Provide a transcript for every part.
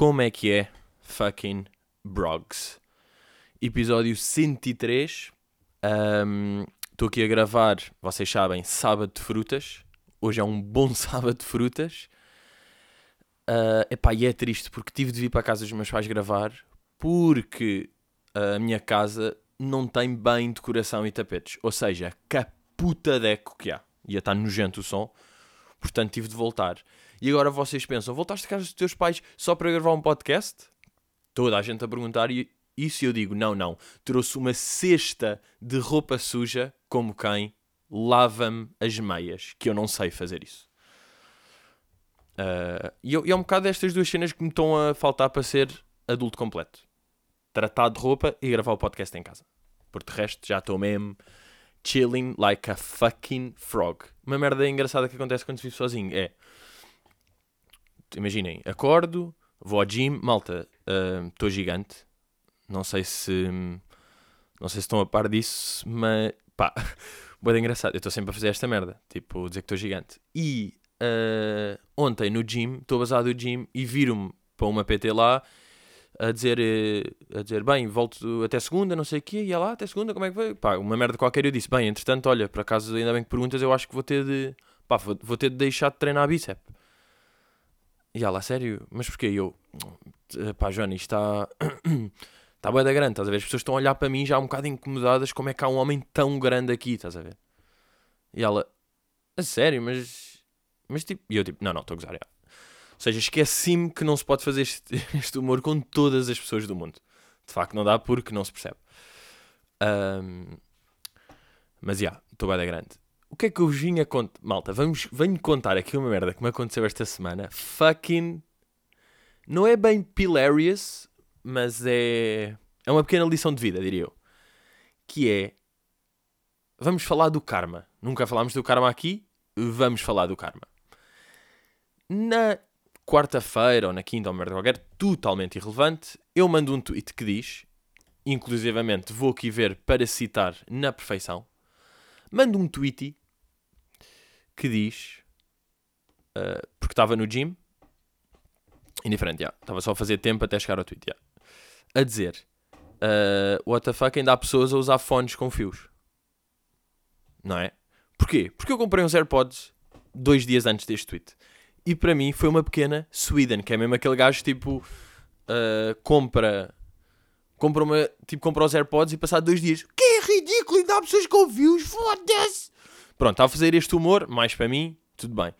Como é que é? Fucking Brogs. Episódio 103. Estou aqui a gravar, vocês sabem, sábado de frutas. Hoje é um bom sábado de frutas. Uh, epá, e é triste porque tive de vir para a casa dos meus pais gravar porque a minha casa não tem bem decoração e tapetes. Ou seja, que puta deco que há. Ia estar nojento o som. Portanto, tive de voltar. E agora vocês pensam, voltaste a casa dos teus pais só para gravar um podcast? Toda a gente a perguntar e isso eu digo, não, não. Trouxe uma cesta de roupa suja, como quem lava-me as meias, que eu não sei fazer isso. Uh, e, eu, e é um bocado destas duas cenas que me estão a faltar para ser adulto completo. Tratar de roupa e gravar o podcast em casa. Porque de resto já estou mesmo chilling like a fucking frog. Uma merda engraçada que acontece quando se vive sozinho é. Imaginem, acordo, vou ao gym, malta, estou uh, gigante. Não sei se. Não sei se estão a par disso, mas. pá, boa engraçado. Eu estou sempre a fazer esta merda, tipo, dizer que estou gigante. E uh, ontem no gym, estou basado no gym e viro-me para uma PT lá a dizer, eh, a dizer, bem, volto até segunda, não sei o quê, e lá, até segunda, como é que foi? Pá, uma merda qualquer, eu disse, bem, entretanto, olha, por acaso, ainda bem que perguntas, eu acho que vou ter de, pá, vou, vou ter de deixar de treinar a bíceps. E ela, sério? Mas porquê? E eu, pá, Joana, isto está, está bem da grande, estás a ver? As pessoas estão a olhar para mim já um bocado incomodadas, como é que há um homem tão grande aqui, estás a ver? E ela, a sério, mas, mas tipo, e eu tipo, não, não, estou a gozar. Ou seja, esqueci-me que não se pode fazer este, este, humor com todas as pessoas do mundo. De facto, não dá porque não se percebe. Um, mas já, yeah, estou bem da grande. O que é que eu vim a contar? Malta, vamos, venho contar aqui uma merda que me aconteceu esta semana. Fucking. Não é bem hilarious, mas é. É uma pequena lição de vida, diria eu. Que é. Vamos falar do karma. Nunca falámos do karma aqui. Vamos falar do karma. Na quarta-feira ou na quinta ou merda qualquer, totalmente irrelevante, eu mando um tweet que diz, inclusivamente vou aqui ver para citar na perfeição, mando um tweet que diz, uh, porque estava no gym, indiferente, yeah, estava só a fazer tempo até chegar ao tweet, yeah, a dizer, uh, what the fuck, ainda há pessoas a usar fones com fios. Não é? Porquê? Porque eu comprei uns AirPods dois dias antes deste tweet. E para mim foi uma pequena Sweden, que é mesmo aquele gajo tipo uh, compra compra uma tipo compra os AirPods e passado dois dias que é ridículo, ainda há pessoas com views, foda-se. Pronto, está a fazer este humor, mais para mim, tudo bem.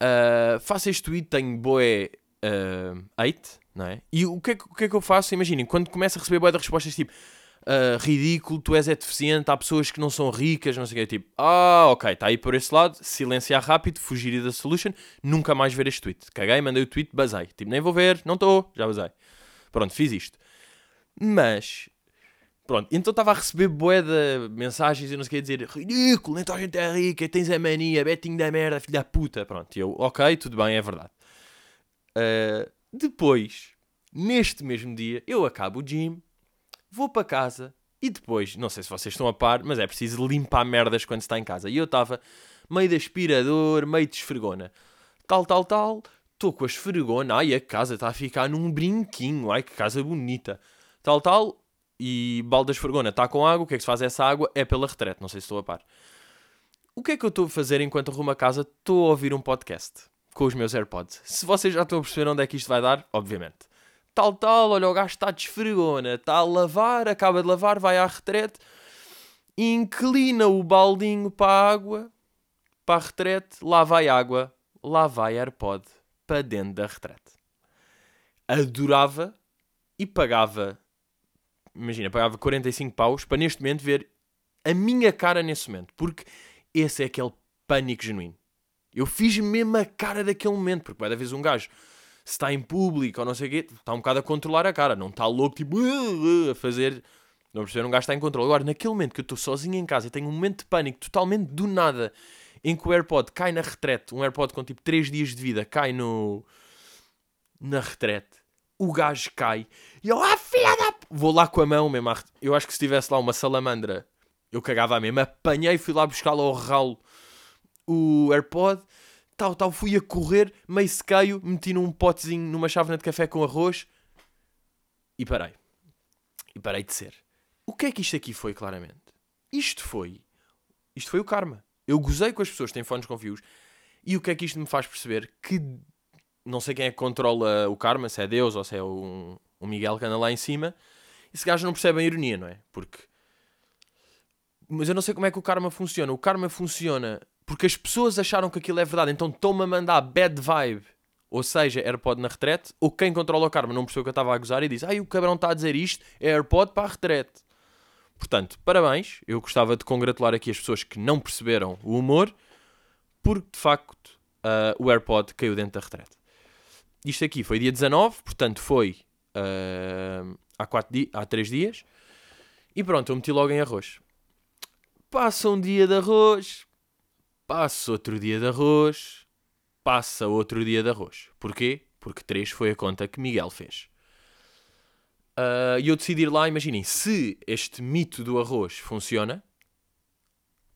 Uh, faço este tweet, tenho boé uh, hate, não é? E o que é, o que, é que eu faço? Imaginem, quando começo a receber boé de respostas tipo uh, ridículo, tu és é deficiente, há pessoas que não são ricas, não sei o que, tipo, ah, ok, está aí por esse lado, silenciar rápido, fugir da solution, nunca mais ver este tweet. Caguei, mandei o tweet, basei. Tipo, nem vou ver, não estou, já basei. Pronto, fiz isto. Mas, pronto, então estava a receber bué de mensagens e não sei o que dizer, ridículo, toda a gente é rica, tens a mania, betinho da merda, filho da puta. Pronto, eu, ok, tudo bem, é verdade. Uh, depois, neste mesmo dia, eu acabo o gym, vou para casa e depois, não sei se vocês estão a par, mas é preciso limpar merdas quando se está em casa. E eu estava meio de aspirador, meio de esfregona. Tal, tal, tal. Estou com a esfregona. Ai, a casa está a ficar num brinquinho. Ai, que casa bonita. Tal, tal. E balde da esfregona está com água. O que é que se faz essa água? É pela retrete. Não sei se estou a par. O que é que eu estou a fazer enquanto arrumo a casa? Estou a ouvir um podcast com os meus AirPods. Se vocês já estão a perceber onde é que isto vai dar, obviamente tal, tal, olha, o gajo está de esfregona, está a lavar, acaba de lavar, vai à retrete, inclina o baldinho para a água, para a retrete, lá vai água, lá vai AirPod, para dentro da retrete. Adorava e pagava, imagina, pagava 45 paus para neste momento ver a minha cara nesse momento, porque esse é aquele pânico genuíno. Eu fiz mesmo a cara daquele momento, porque vai vez um gajo se está em público ou não sei o quê, está um bocado a controlar a cara, não está louco, tipo, uh, uh, a fazer. Não perceber, um gajo está em controle. Agora, naquele momento que eu estou sozinho em casa e tenho um momento de pânico totalmente do nada, em que o AirPod cai na retrete, um AirPod com tipo 3 dias de vida cai no. na retrete, o gajo cai e eu, ah, filha da. Vou lá com a mão mesmo. Eu acho que se tivesse lá uma salamandra, eu cagava a mesmo. Apanhei, fui lá buscar ao ralo o AirPod tal, tal, fui a correr, meio sequeio, meti num potezinho, numa chávena de café com arroz e parei. E parei de ser. O que é que isto aqui foi, claramente? Isto foi. Isto foi o karma. Eu gozei com as pessoas que têm fones com fios. E o que é que isto me faz perceber? Que não sei quem é que controla o karma, se é Deus ou se é o, Miguel que anda lá em cima. Esse gajo não percebe a ironia, não é? Porque. Mas eu não sei como é que o karma funciona. O karma funciona porque as pessoas acharam que aquilo é verdade, então estão-me a mandar bad vibe. Ou seja, AirPod na retrete, ou quem controla o karma não percebeu que eu estava a gozar e diz: Ai, o cabrão está a dizer isto, é AirPod para a retrete. Portanto, parabéns. Eu gostava de congratular aqui as pessoas que não perceberam o humor, porque de facto uh, o AirPod caiu dentro da retrete. Isto aqui foi dia 19, portanto foi uh, há, quatro di há 3 dias. E pronto, eu meti logo em arroz. Passa um dia de arroz, passa outro dia de arroz, passa outro dia de arroz. Porquê? Porque 3 foi a conta que Miguel fez. Uh, e eu decidi ir lá, imaginem, se este mito do arroz funciona,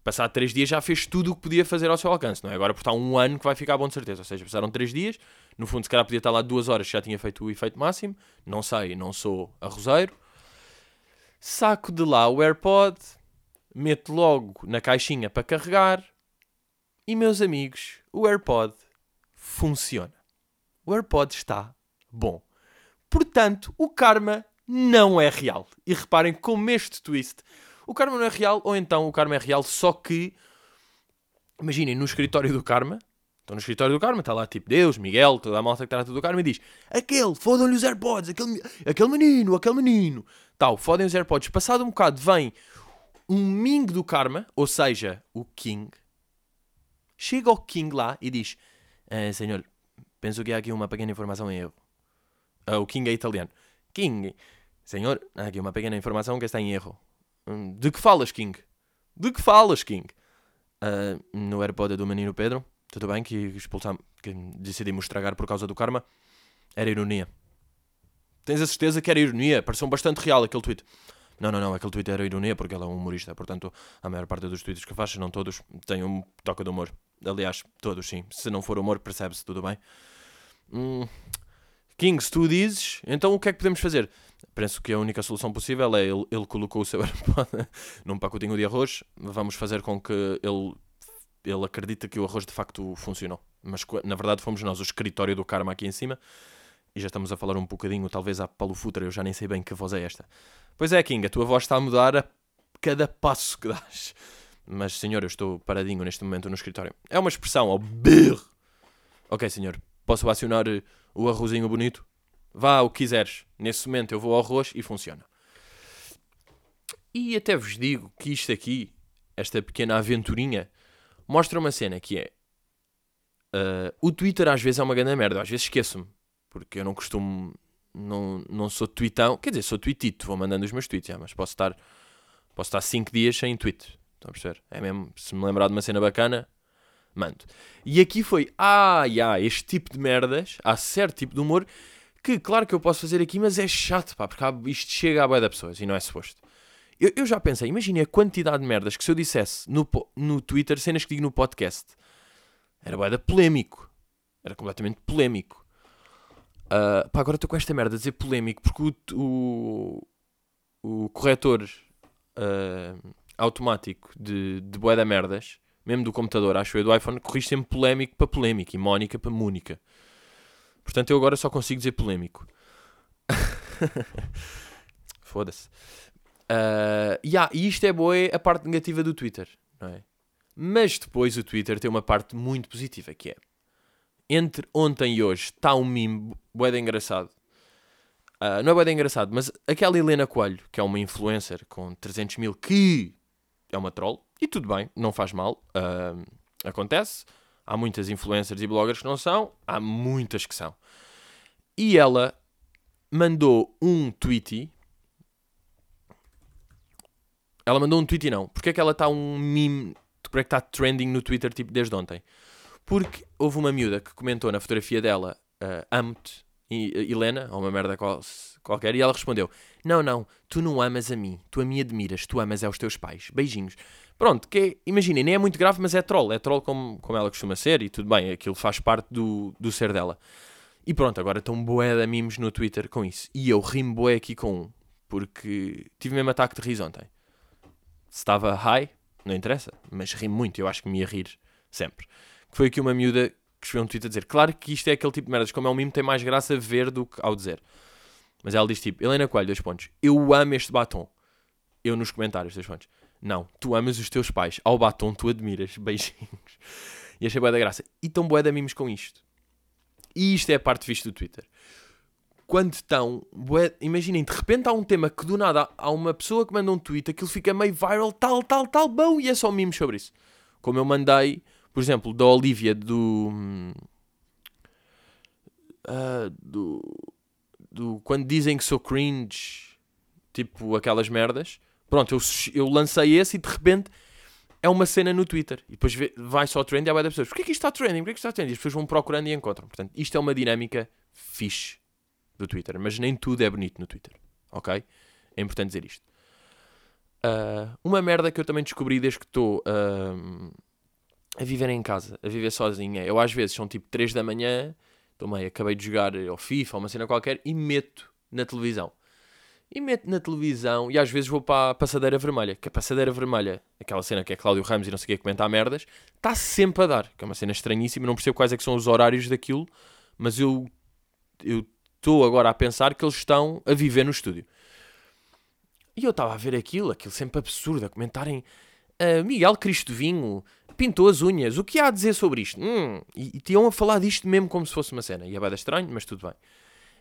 passado 3 dias já fez tudo o que podia fazer ao seu alcance, não é? Agora por estar um ano que vai ficar bom de certeza. Ou seja, passaram 3 dias, no fundo se calhar podia estar lá 2 horas já tinha feito o efeito máximo. Não sei, não sou arrozeiro. Saco de lá o AirPod, meto logo na caixinha para carregar. E meus amigos, o AirPod funciona. O AirPod está bom. Portanto, o karma não é real. E reparem como este twist. O karma não é real, ou então o karma é real, só que. Imaginem, no escritório do karma. Estão no escritório do karma, está lá tipo Deus, Miguel, toda a malta que trata do karma e diz: Aquele, fodam-lhe os AirPods, aquele, aquele menino, aquele menino. Tal, fodem os AirPods. Passado um bocado vem um Ming do karma, ou seja, o King. Chega ao King lá e diz: eh, Senhor, penso que há aqui uma pequena informação em erro. Uh, o King é italiano. King, senhor, há aqui uma pequena informação que está em erro. Hum, de que falas, King? De que falas, King? Uh, no AirPod do menino Pedro, tudo bem que que decidimos estragar por causa do karma. Era ironia. Tens a certeza que era ironia? Pareceu bastante real aquele tweet. Não, não, não, aquele tweet era ironia porque ele é um humorista, portanto, a maior parte dos tweets que faz, não todos, têm um toque de humor. Aliás, todos sim. Se não for humor, percebe-se, tudo bem. Hum, King, se tu dizes, então o que é que podemos fazer? Penso que a única solução possível é ele, ele colocou o seu AirPod num pacotinho de arroz. Vamos fazer com que ele, ele acredite que o arroz de facto funcionou. Mas na verdade fomos nós, o escritório do Karma aqui em cima. E já estamos a falar um bocadinho, talvez, à Paulo Futra. Eu já nem sei bem que voz é esta. Pois é, King, a tua voz está a mudar a cada passo que dás. Mas, senhor, eu estou paradinho neste momento no escritório. É uma expressão, ao oh, Ok, senhor, posso acionar o arrozinho bonito. Vá o que quiseres. Nesse momento eu vou ao arroz e funciona. E até vos digo que isto aqui, esta pequena aventurinha, mostra uma cena que é. Uh, o Twitter às vezes é uma grande merda, às vezes esqueço-me, porque eu não costumo. Não, não sou tweetão, quer dizer, sou tweetito, vou mandando os meus tweets, mas posso estar posso estar 5 dias sem tweet. Estão a perceber? É mesmo, se me lembrar de uma cena bacana, mando. E aqui foi, ah, yeah, este tipo de merdas, há certo tipo de humor que, claro que eu posso fazer aqui, mas é chato, pá, porque isto chega à boia da pessoas e não é suposto. Eu, eu já pensei, imagine a quantidade de merdas que se eu dissesse no, no Twitter, cenas que digo no podcast, era boia da polémico. Era completamente polémico. Uh, pá, agora estou com esta merda a dizer polémico porque o, o, o corretor uh, automático de, de boia da merdas mesmo do computador, acho eu, do iPhone, corrige sempre polémico para polémico e Mónica para Múnica. Portanto, eu agora só consigo dizer polémico. Foda-se. Uh, yeah, e isto é boa, a parte negativa do Twitter, não é? Mas depois o Twitter tem uma parte muito positiva, que é entre ontem e hoje está um meme bué engraçado. Uh, não é bué engraçado, mas aquela Helena Coelho, que é uma influencer com 300 mil, que é uma troll, e tudo bem, não faz mal. Uh, acontece. Há muitas influencers e bloggers que não são, há muitas que são. E ela mandou um tweet. Ela mandou um tweet não. Porque é que ela está um meme. Porque é que está trending no Twitter tipo desde ontem? Porque houve uma miúda que comentou na fotografia dela uh, amo-te, Helena, ou uma merda qualquer, e ela respondeu: Não, não, tu não amas a mim, tu a mim admiras, tu amas é os teus pais. Beijinhos. Pronto, que é, imaginem, nem é muito grave, mas é troll. É troll como, como ela costuma ser e tudo bem, aquilo faz parte do, do ser dela. E pronto, agora estão boé de mimos no Twitter com isso. E eu rimo boé aqui com um, porque tive mesmo ataque de riso ontem. Se estava high, não interessa, mas ri muito, eu acho que me ia rir sempre. Que foi aqui uma miúda que escreveu um tweet a dizer: Claro que isto é aquele tipo de merdas, como é um mimo, tem mais graça ver do que ao dizer. Mas ela diz tipo: Helena Coelho, dois pontos. Eu amo este batom. Eu nos comentários, dois pontos. Não, tu amas os teus pais. Ao batom tu admiras. Beijinhos. E achei boa da graça. E estão boa da mimos com isto. E isto é a parte fixe do Twitter. Quando estão. Bué, imaginem, de repente há um tema que do nada há uma pessoa que manda um tweet, aquilo fica meio viral, tal, tal, tal, bom, e é só mimos sobre isso. Como eu mandei, por exemplo, da Olivia do. Uh, do. do. Quando dizem que sou cringe, tipo aquelas merdas. Pronto, eu, eu lancei esse e de repente é uma cena no Twitter. E depois vai só trend e há das pessoas. Porquê que isto está trending? Porquê que isto está trending? E as pessoas vão procurando e encontram. Portanto, isto é uma dinâmica fixe do Twitter. Mas nem tudo é bonito no Twitter. Ok? É importante dizer isto. Uh, uma merda que eu também descobri desde que estou uh, a viver em casa, a viver sozinha. Eu às vezes são tipo 3 da manhã, tomei, acabei de jogar ao FIFA uma cena qualquer e meto na televisão e meto na televisão e às vezes vou para a passadeira vermelha. Que a passadeira vermelha, aquela cena que é Cláudio Ramos e não sei o que comentar merdas, está sempre a dar. Que é uma cena estranhíssima, não percebo quais é que são os horários daquilo, mas eu estou agora a pensar que eles estão a viver no estúdio. E eu estava a ver aquilo, aquilo sempre absurdo, a comentarem uh, Miguel Cristo Vinho pintou as unhas, o que há a dizer sobre isto? Hum, e, e tinham a falar disto mesmo como se fosse uma cena. E é bem estranho, mas tudo bem.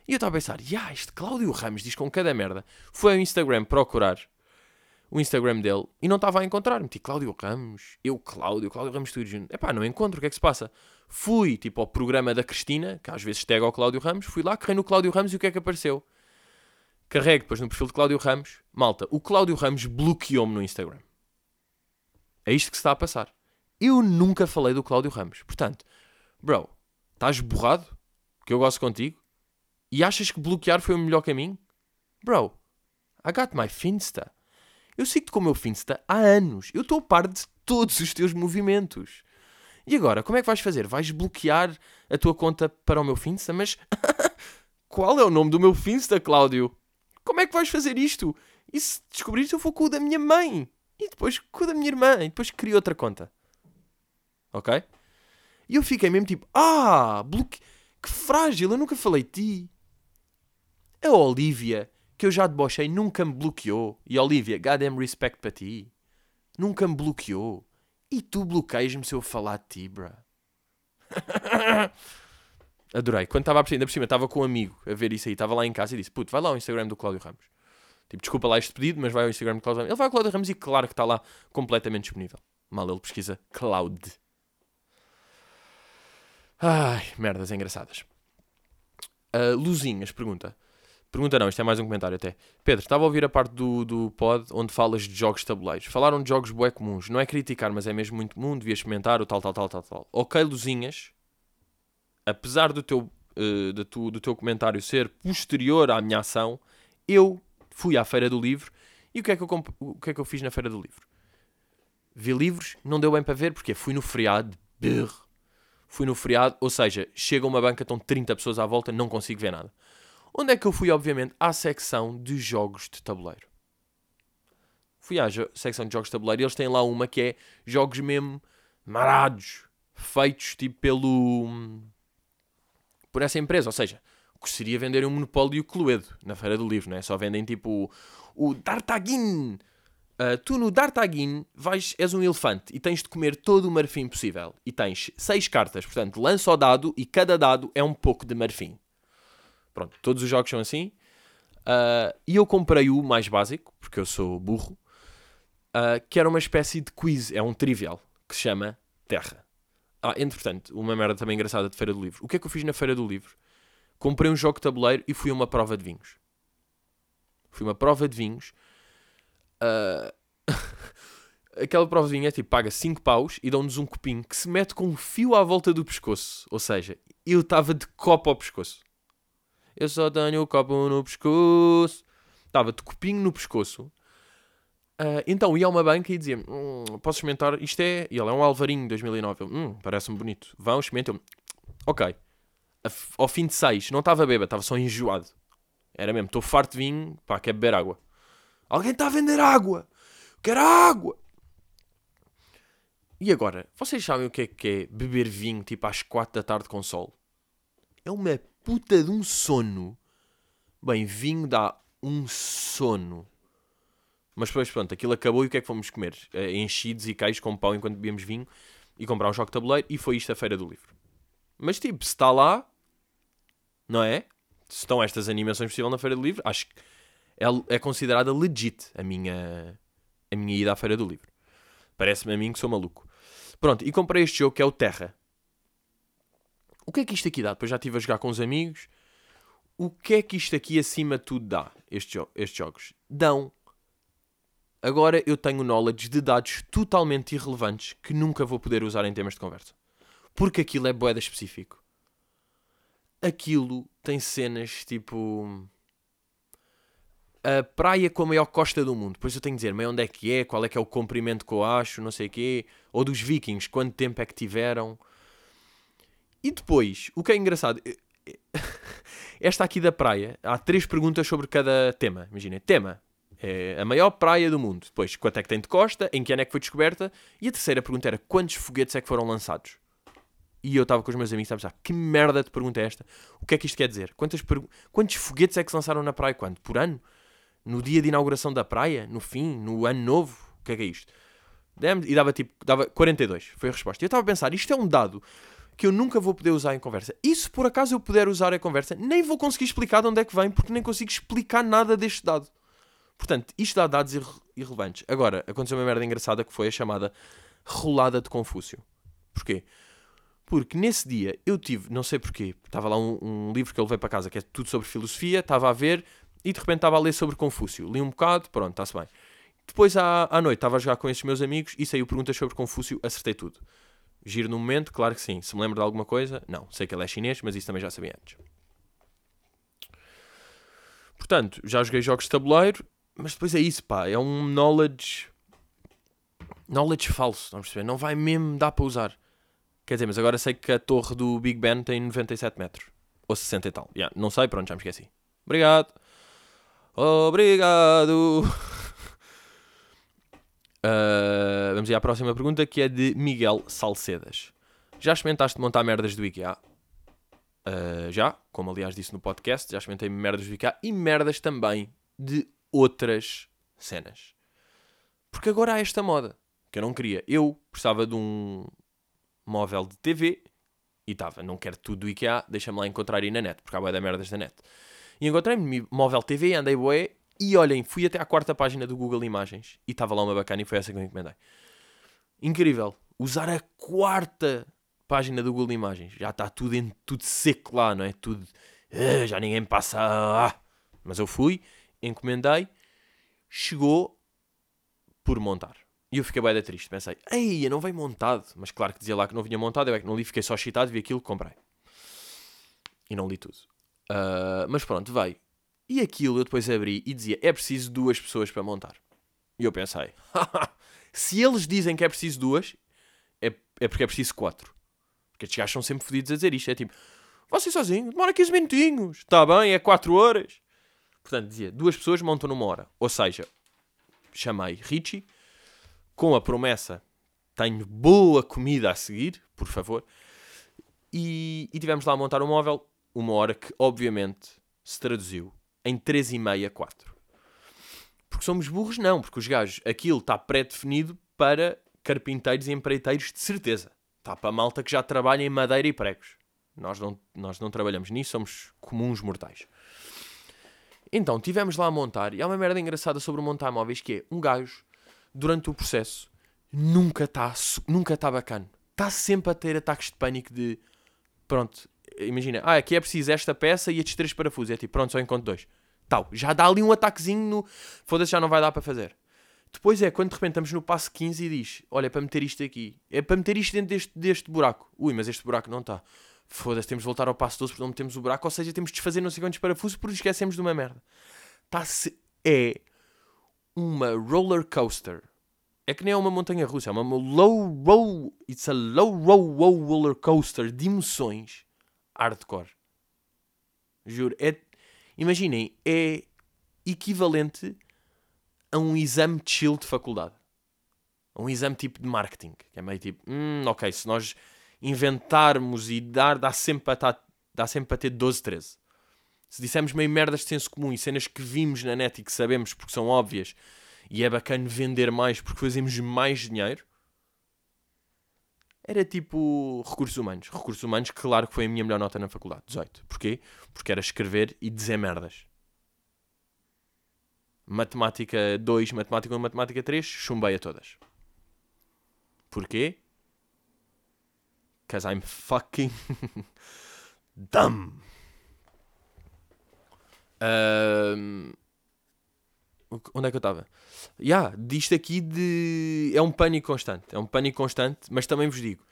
E eu estava a pensar, yeah, este Cláudio Ramos diz com cada merda. Foi ao Instagram procurar o Instagram dele e não estava a encontrar. Meti Cláudio Ramos, eu Cláudio, Cláudio Ramos Studio. Epá, não encontro, o que é que se passa? Fui, tipo, ao programa da Cristina, que às vezes tega ao Cláudio Ramos, fui lá, carrei no Cláudio Ramos e o que é que apareceu? Carrego depois no perfil de Cláudio Ramos. Malta, o Cláudio Ramos bloqueou-me no Instagram. É isto que se está a passar. Eu nunca falei do Cláudio Ramos. Portanto, bro, estás borrado? Que eu gosto contigo? E achas que bloquear foi o melhor caminho? Bro, I got my Finsta. Eu sigo-te com o meu Finsta há anos. Eu estou a par de todos os teus movimentos. E agora, como é que vais fazer? Vais bloquear a tua conta para o meu Finsta? Mas qual é o nome do meu Finsta, Cláudio? Como é que vais fazer isto? E se descobrires, eu vou com o da minha mãe. E depois com o da minha irmã. E depois crio outra conta. Ok? E eu fiquei mesmo tipo, ah, bloque... que frágil, eu nunca falei de ti. A Olivia, que eu já debochei, nunca me bloqueou. E Olivia, goddamn respect para ti. Nunca me bloqueou. E tu bloqueias-me se eu falar de ti, bruh. Adorei. Quando estava a ainda por cima, estava com um amigo a ver isso aí. Estava lá em casa e disse: Puto, vai lá ao Instagram do Cláudio Ramos. Tipo, desculpa lá este pedido, mas vai ao Instagram do Cláudio Ramos. Ele vai ao Cláudio Ramos e claro que está lá completamente disponível. Mal ele pesquisa Cloud. Ai, merdas engraçadas. Uh, Luzinhas pergunta: Pergunta não, isto é mais um comentário até. Pedro, estava a ouvir a parte do, do pod onde falas de jogos tabuleiros. Falaram de jogos bué comuns. Não é criticar, mas é mesmo muito comum. Devias comentar o tal, tal, tal, tal, tal. Ok, Luzinhas. Apesar do teu, uh, do, tu, do teu comentário ser posterior à minha ação, eu fui à Feira do Livro. E o que é que eu, o que é que eu fiz na Feira do Livro? Vi livros, não deu bem para ver, porque fui no feriado. Brrr. Fui no feriado, ou seja, chega uma banca, estão 30 pessoas à volta, não consigo ver nada. Onde é que eu fui, obviamente? À secção de jogos de tabuleiro. Fui à secção de jogos de tabuleiro e eles têm lá uma que é jogos mesmo marados, feitos tipo pelo. por essa empresa. Ou seja, o que seria vender um monopólio Cluedo na Feira do Livro, não é? Só vendem tipo o, o Dartaguin. Uh, tu no Dartaguin vais, és um elefante e tens de comer todo o marfim possível. E tens seis cartas, portanto, lança o dado e cada dado é um pouco de marfim. Pronto, todos os jogos são assim. Uh, e eu comprei o mais básico, porque eu sou burro, uh, que era uma espécie de quiz, é um trivial, que se chama Terra. Ah, entretanto, uma merda também engraçada de Feira do Livro. O que é que eu fiz na Feira do Livro? Comprei um jogo de tabuleiro e fui a uma prova de vinhos. Fui uma prova de vinhos. Uh... Aquela prova de vinho é tipo, paga 5 paus e dão-nos um copinho que se mete com um fio à volta do pescoço. Ou seja, eu estava de copo ao pescoço. Eu só tenho o copo no pescoço. Estava de copinho no pescoço. Uh, então ia a uma banca e dizia hum, posso experimentar, isto é, e ele é um Alvarinho 2009, eu, hum, parece-me bonito, vão, experimentem, ok, ao fim de seis, não estava bêbado, estava só enjoado, era mesmo, estou farto de vinho, pá, quer beber água, alguém está a vender água, quero água, e agora, vocês sabem o que é que é beber vinho tipo às quatro da tarde com sol? É uma puta de um sono, bem, vinho dá um sono, mas depois, pronto, aquilo acabou e o que é que fomos comer? Uh, enchidos e queijos com pão enquanto bebíamos vinho e comprar um jogo de tabuleiro e foi isto a feira do livro. Mas tipo, se está lá, não é? Se estão estas animações possível na feira do livro, acho que é, é considerada legit a minha, a minha ida à feira do livro. Parece-me a mim que sou maluco. Pronto, e comprei este jogo que é o Terra. O que é que isto aqui dá? Depois já estive a jogar com os amigos. O que é que isto aqui acima de tudo dá? Estes, estes jogos dão Agora eu tenho knowledge de dados totalmente irrelevantes que nunca vou poder usar em temas de conversa. Porque aquilo é boeda específico. Aquilo tem cenas tipo. A praia com a maior costa do mundo. Depois eu tenho que dizer meio onde é que é, qual é que é o comprimento que eu acho, não sei o quê. Ou dos vikings, quanto tempo é que tiveram. E depois, o que é engraçado. Esta aqui da praia, há três perguntas sobre cada tema. Imagina, tema, é a maior praia do mundo. Depois, quanto é que tem de costa? Em que ano é que foi descoberta? E a terceira pergunta era quantos foguetes é que foram lançados? E eu estava com os meus amigos a pensar, que merda de pergunta é esta? O que é que isto quer dizer? Quantas Quantos foguetes é que se lançaram na praia? Quando? Por ano? No dia de inauguração da praia? No fim? No ano novo? O que é que é isto? E dava tipo, dava 42, foi a resposta. E eu estava a pensar, isto é um dado que eu nunca vou poder usar em conversa. E se por acaso eu puder usar em conversa, nem vou conseguir explicar de onde é que vem, porque nem consigo explicar nada deste dado. Portanto, isto dá dados irre irrelevantes. Agora, aconteceu uma merda engraçada que foi a chamada rolada de Confúcio. Porquê? Porque nesse dia eu tive, não sei porquê, estava lá um, um livro que eu levei para casa que é tudo sobre filosofia, estava a ver e de repente estava a ler sobre Confúcio. Li um bocado, pronto, está-se bem. Depois à, à noite estava a jogar com esses meus amigos e saiu perguntas sobre Confúcio, acertei tudo. Giro no momento, claro que sim. Se me lembro de alguma coisa, não. Sei que ele é chinês, mas isso também já sabia antes. Portanto, já joguei jogos de tabuleiro, mas depois é isso, pá. É um knowledge. Knowledge falso, não perceber? Não vai mesmo dar para usar. Quer dizer, mas agora sei que a torre do Big Ben tem 97 metros. Ou 60 e tal. Yeah, não sei, pronto, já me esqueci. Obrigado. Obrigado. Uh, vamos ir à próxima pergunta que é de Miguel Salcedas. Já experimentaste montar merdas do IKEA? Uh, já, como aliás disse no podcast, já experimentei merdas do IKEA e merdas também de outras cenas. Porque agora há esta moda que eu não queria. Eu precisava de um móvel de TV e estava, não quero tudo do IKEA, deixa-me lá encontrar aí na net, porque há boia da merdas da net. E encontrei-me móvel TV, andei boé e olhem, fui até à quarta página do Google Imagens e estava lá uma bacana e foi essa que eu encomendei. Incrível. Usar a quarta página do Google Imagens. Já está tudo, em, tudo seco lá, não é? Tudo. Uh, já ninguém passa. Ah. Mas eu fui encomendei, chegou por montar. E eu fiquei bem triste. Pensei, ei, não vem montado. Mas claro que dizia lá que não vinha montado. Eu é que não li, fiquei só excitado, vi aquilo, comprei. E não li tudo. Uh, mas pronto, veio. E aquilo eu depois abri e dizia, é preciso duas pessoas para montar. E eu pensei, se eles dizem que é preciso duas, é, é porque é preciso quatro. Porque estes gajos são sempre fodidos a dizer isto. É tipo, você sozinho, demora 15 minutinhos. Está bem, é 4 horas. Portanto, dizia, duas pessoas montam numa hora. Ou seja, chamei Richie, com a promessa, tenho boa comida a seguir, por favor. E, e tivemos lá a montar o um móvel, uma hora que, obviamente, se traduziu em 3 e meia, 4. Porque somos burros? Não, porque os gajos, aquilo está pré-definido para carpinteiros e empreiteiros de certeza. Está para a malta que já trabalha em madeira e pregos. Nós não, nós não trabalhamos nisso, somos comuns mortais. Então, tivemos lá a montar, e há uma merda engraçada sobre montar móveis que é um gajo, durante o processo, nunca está nunca tá bacana. Está sempre a ter ataques de pânico de pronto, imagina, ah, aqui é preciso esta peça e estes três parafusos. É tipo, pronto, só encontro dois. Tal, já dá ali um ataquezinho no. Foda-se, já não vai dar para fazer. Depois é quando de repente estamos no passo 15 e diz: Olha, é para meter isto aqui, é para meter isto dentro deste, deste buraco. Ui, mas este buraco não está foda-se, temos de voltar ao passo 12 porque não metemos o buraco, ou seja, temos de desfazer não sei quantos parafusos porque esquecemos de uma merda. Tá -se... É uma roller coaster. É que nem é uma montanha russa, é uma low roll. It's a low roll roller coaster de emoções hardcore. Juro. É, imaginem, é equivalente a um exame chill de faculdade. Um exame tipo de marketing. Que é meio tipo, hum, ok, se nós inventarmos e dar, dá sempre para, estar, dá sempre para ter 12, 13. Se dissermos meio merdas de senso comum e cenas que vimos na net e que sabemos porque são óbvias e é bacana vender mais porque fazemos mais dinheiro, era tipo recursos humanos. Recursos humanos, claro que foi a minha melhor nota na faculdade, 18. Porquê? Porque era escrever e dizer merdas. Matemática 2, matemática 1, matemática 3, chumbei a todas. Porquê? Because I'm fucking dumb. Um, onde é que eu estava? Yeah, disto aqui de. É um pânico constante. É um pânico constante, mas também vos digo: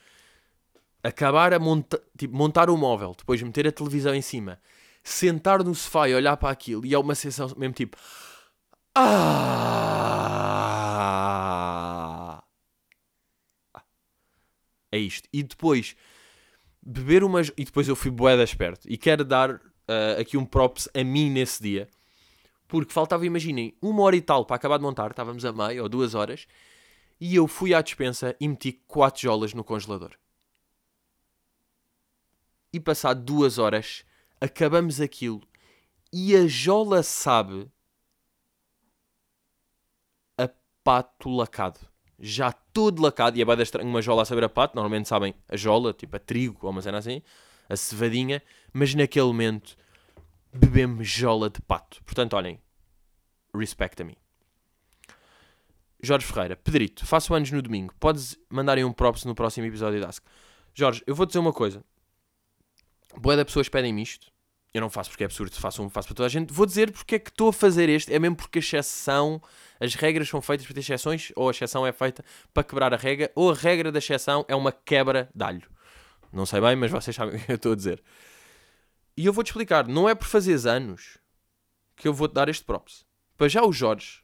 acabar a monta... tipo, montar o móvel, depois meter a televisão em cima, sentar no sofá e olhar para aquilo, e é uma sensação mesmo tipo. Ah! É isto. E depois beber umas. E depois eu fui boeda esperto. E quero dar uh, aqui um props a mim nesse dia porque faltava, imaginem, uma hora e tal para acabar de montar, estávamos a meio ou duas horas, e eu fui à dispensa e meti quatro jolas no congelador. E passado duas horas, acabamos aquilo e a jola sabe a pato lacado. Já todo lacado, e é bem estranho uma jola a saber a pato, normalmente sabem a jola, tipo a trigo ou uma cena assim, a cevadinha, mas naquele momento bebemos jola de pato. Portanto, olhem, respect a mim. Jorge Ferreira, Pedrito, faço anos no domingo. Podes mandarem um props no próximo episódio da Ask. Jorge, eu vou dizer uma coisa. Boa da pessoas pedem-me isto. Eu não faço porque é absurdo, faço um, faço para toda a gente. Vou dizer porque é que estou a fazer este. É mesmo porque a exceção, as regras são feitas para ter exceções, ou a exceção é feita para quebrar a regra, ou a regra da exceção é uma quebra de alho. Não sei bem, mas vocês sabem o que eu estou a dizer. E eu vou-te explicar, não é por fazeres anos que eu vou-te dar este props. Para já o Jorge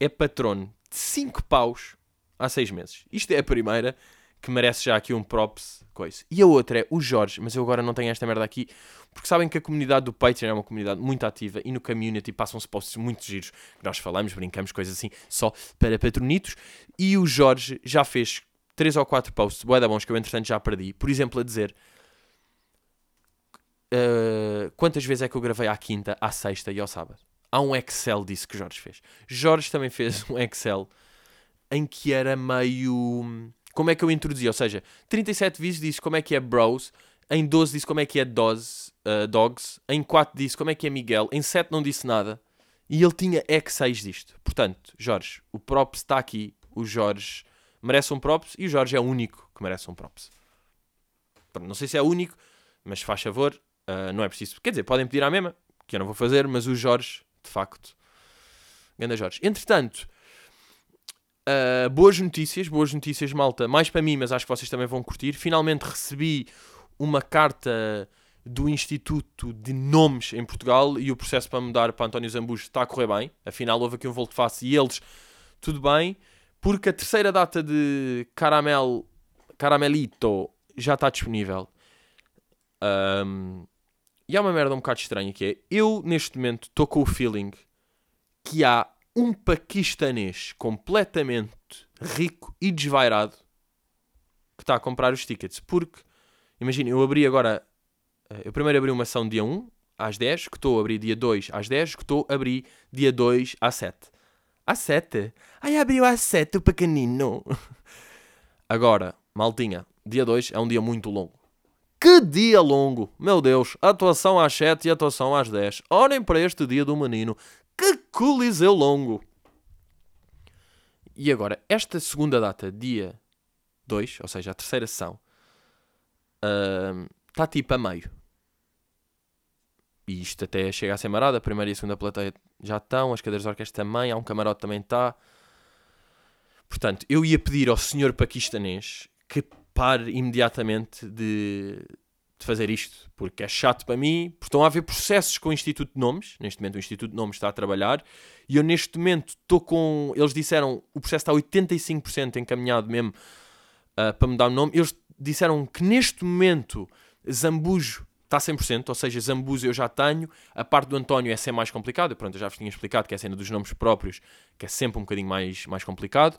é patrono de 5 paus há 6 meses. Isto é a primeira que merece já aqui um props coisa. E a outra é o Jorge, mas eu agora não tenho esta merda aqui, porque sabem que a comunidade do Patreon é uma comunidade muito ativa e no community passam-se posts muito giros que nós falamos, brincamos, coisas assim, só para patronitos. E o Jorge já fez 3 ou 4 posts, boa da bons, que eu entretanto já perdi. Por exemplo, a dizer uh, quantas vezes é que eu gravei à quinta, à sexta e ao sábado? Há um Excel disso que Jorge fez. Jorge também fez um Excel em que era meio. Como é que eu introduzia? Ou seja, 37 vezes disse como é que é Bros, em 12 disse como é que é Dogs, uh, Dogs, em 4 disse como é que é Miguel, em 7 não disse nada. E ele tinha X6 disto. Portanto, Jorge, o props está aqui. O Jorge merece um props e o Jorge é o único que merece um props. Não sei se é o único, mas faz favor, Uh, não é preciso. Quer dizer, podem pedir à mesma, que eu não vou fazer, mas o Jorge, de facto. Ganda Jorge. Entretanto, uh, boas notícias, boas notícias, malta. Mais para mim, mas acho que vocês também vão curtir. Finalmente recebi uma carta do Instituto de Nomes em Portugal e o processo para mudar para António Zambujo está a correr bem. Afinal, houve aqui um volto face e eles, tudo bem, porque a terceira data de Caramel, Caramelito já está disponível. Um, e há uma merda um bocado estranha que é, eu neste momento estou com o feeling que há um paquistanês completamente rico e desvairado que está a comprar os tickets. Porque, imagina, eu abri agora, eh, eu primeiro abri uma ação dia 1 às 10, que estou a abrir dia 2 às 10, que estou a abrir dia 2 às 7. Às 7? Ai, abriu às 7 o pequenino. Agora, maltinha, dia 2 é um dia muito longo. Que dia longo! Meu Deus, atuação às 7 e atuação às 10. Olhem para este dia do menino. Que coliseu longo! E agora, esta segunda data, dia 2, ou seja, a terceira sessão, está uh, tipo a meio. E isto até chega a ser marada. A primeira e a segunda plateia já estão, as cadeiras de orquestra também, há um camarote também está. Portanto, eu ia pedir ao senhor paquistanês que pare imediatamente de de fazer isto, porque é chato para mim, porque estão a haver processos com o Instituto de Nomes, neste momento o Instituto de Nomes está a trabalhar, e eu neste momento estou com, eles disseram, o processo está 85% encaminhado mesmo uh, para mudar o nome, eles disseram que neste momento Zambujo está 100%, ou seja, Zambujo eu já tenho, a parte do António é ser mais complicado, pronto, eu já vos tinha explicado que é a cena dos nomes próprios, que é sempre um bocadinho mais, mais complicado,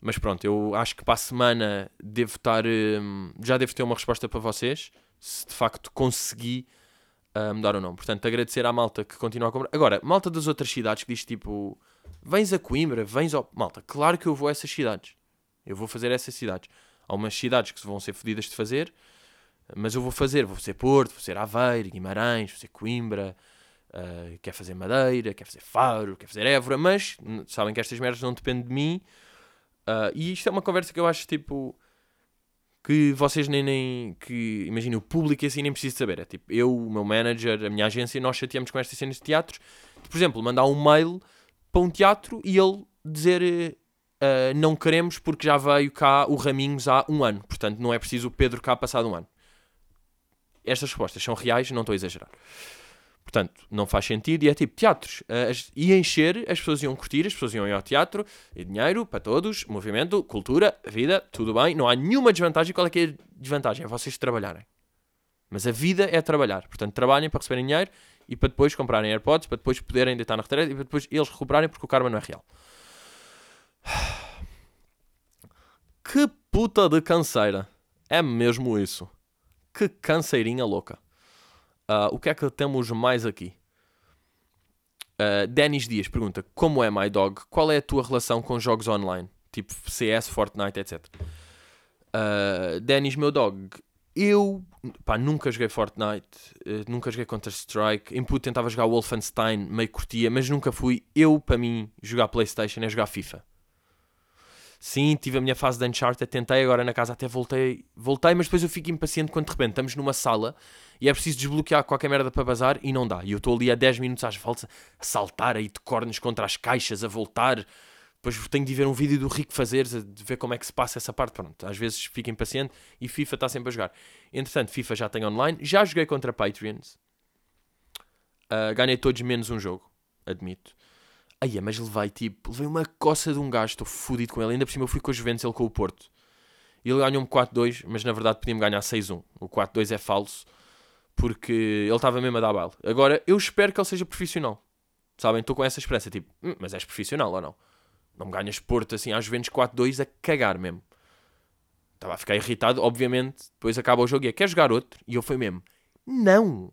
mas pronto, eu acho que para a semana devo estar, hum, já devo ter uma resposta para vocês, se de facto consegui uh, mudar o nome. Portanto, agradecer à malta que continua a comprar. Agora, malta das outras cidades que diz tipo: vens a Coimbra, vens ao. Malta, claro que eu vou a essas cidades. Eu vou fazer essas cidades. Há umas cidades que vão ser fodidas de fazer, mas eu vou fazer. Vou ser Porto, vou ser Aveiro, Guimarães, vou ser Coimbra. Uh, quer fazer Madeira, quer fazer Faro, quer fazer Évora, mas sabem que estas merdas não dependem de mim. Uh, e isto é uma conversa que eu acho tipo que vocês nem, nem que imaginem o público assim nem precisa saber. É tipo, eu, o meu manager, a minha agência, nós chateamos com estas cenas de teatros. Por exemplo, mandar um mail para um teatro e ele dizer uh, não queremos porque já veio cá o Raminhos há um ano. Portanto, não é preciso o Pedro cá passado um ano. Estas respostas são reais, não estou a exagerar. Portanto, não faz sentido. E é tipo, teatros. Uh, ia encher, as pessoas iam curtir, as pessoas iam ir ao teatro. E dinheiro para todos, movimento, cultura, vida, tudo bem. Não há nenhuma desvantagem. Qual é que é a desvantagem? É vocês trabalharem. Mas a vida é trabalhar. Portanto, trabalhem para receberem dinheiro e para depois comprarem AirPods, para depois poderem deitar na retrete e para depois eles recuperarem porque o karma não é real. Que puta de canseira. É mesmo isso. Que canseirinha louca. Uh, o que é que temos mais aqui? Uh, Denis Dias pergunta: Como é My Dog? Qual é a tua relação com jogos online? Tipo CS, Fortnite, etc. Uh, Denis, meu dog, eu pá, nunca joguei Fortnite, uh, nunca joguei Counter-Strike. Em puto tentava jogar Wolfenstein, meio curtia, mas nunca fui. Eu, para mim, jogar PlayStation é jogar FIFA. Sim, tive a minha fase de Uncharted, tentei agora na casa, até voltei, voltei, mas depois eu fico impaciente quando de repente estamos numa sala e é preciso desbloquear qualquer merda para bazar e não dá. E eu estou ali há 10 minutos às voltas a saltar aí de cornos contra as caixas, a voltar. Depois tenho de ver um vídeo do Rico Fazeres, de ver como é que se passa essa parte. Pronto, às vezes fico impaciente e FIFA está sempre a jogar. Entretanto, FIFA já tem online. Já joguei contra Patreons. Uh, ganhei todos menos um jogo, admito. Aí, mas levei tipo, levei uma coça de um gajo, estou fodido com ele. Ainda por cima eu fui com os Juventus, ele com o Porto. E ele ganhou-me 4-2, mas na verdade podia-me ganhar 6-1. O 4-2 é falso porque ele estava mesmo a dar baile. Agora, eu espero que ele seja profissional. Sabem, estou com essa esperança, tipo, hum, mas és profissional ou não? Não me ganhas Porto assim às Juventus 4-2 a cagar mesmo. Estava a ficar irritado, obviamente. Depois acaba o jogo e é, quer jogar outro? E eu fui mesmo, não.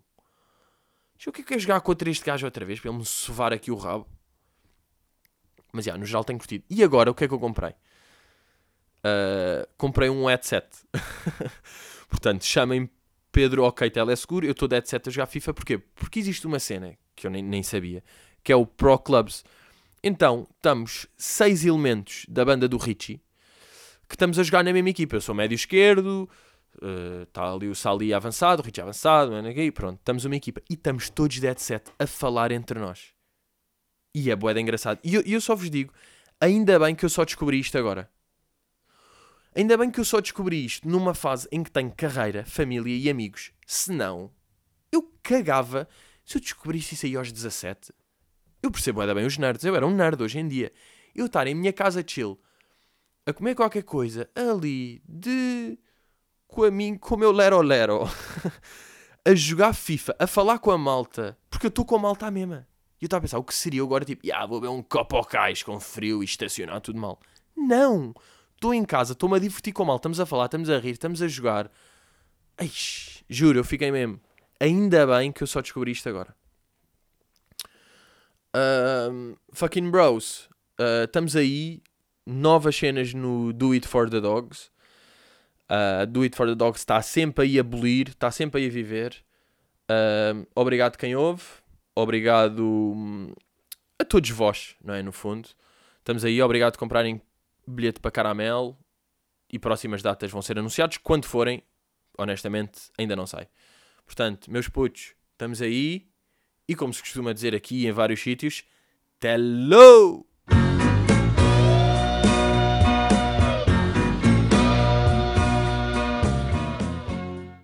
Eu que quer jogar contra este gajo outra vez, para ele me sovar aqui o rabo. Mas já, no geral tenho curtido. E agora, o que é que eu comprei? Uh, comprei um headset. Portanto, chamem Pedro, ok, teleseguro, eu estou dead set a jogar FIFA, porquê? Porque existe uma cena que eu nem, nem sabia, que é o Pro Clubs. Então, estamos seis elementos da banda do Richie que estamos a jogar na mesma equipa. Eu sou médio esquerdo, está uh, ali o Sali avançado, o Richie avançado, e pronto, estamos uma equipa. E estamos todos dead set a falar entre nós. E é boeda engraçado. E eu, eu só vos digo, ainda bem que eu só descobri isto agora. Ainda bem que eu só descobri isto numa fase em que tenho carreira, família e amigos. Senão, eu cagava se eu descobrisse isso aí aos 17. Eu percebo ainda bem os nerds, eu era um nerd hoje em dia. Eu estar em minha casa chill, a comer qualquer coisa ali, de. com a mim, com o meu lero-lero, a jogar FIFA, a falar com a malta, porque eu estou com a malta mesma. E eu estava a pensar, o que seria agora, tipo, ah, vou beber um copo ao cais com frio e estacionar tudo mal. Não! Estou em casa, estou-me a divertir com mal, estamos a falar, estamos a rir, estamos a jogar. Eish, juro, eu fiquei mesmo. Ainda bem que eu só descobri isto agora. Uh, fucking bros, uh, estamos aí. Novas cenas no Do It For The Dogs. Uh, Do It For The Dogs está sempre aí a abolir, está sempre aí a viver. Uh, obrigado quem ouve. Obrigado hum, a todos vós, não é? No fundo. Estamos aí, obrigado por comprarem bilhete para caramelo e próximas datas vão ser anunciados. Quando forem, honestamente, ainda não sei. Portanto, meus putos, estamos aí. E como se costuma dizer aqui em vários sítios, hello!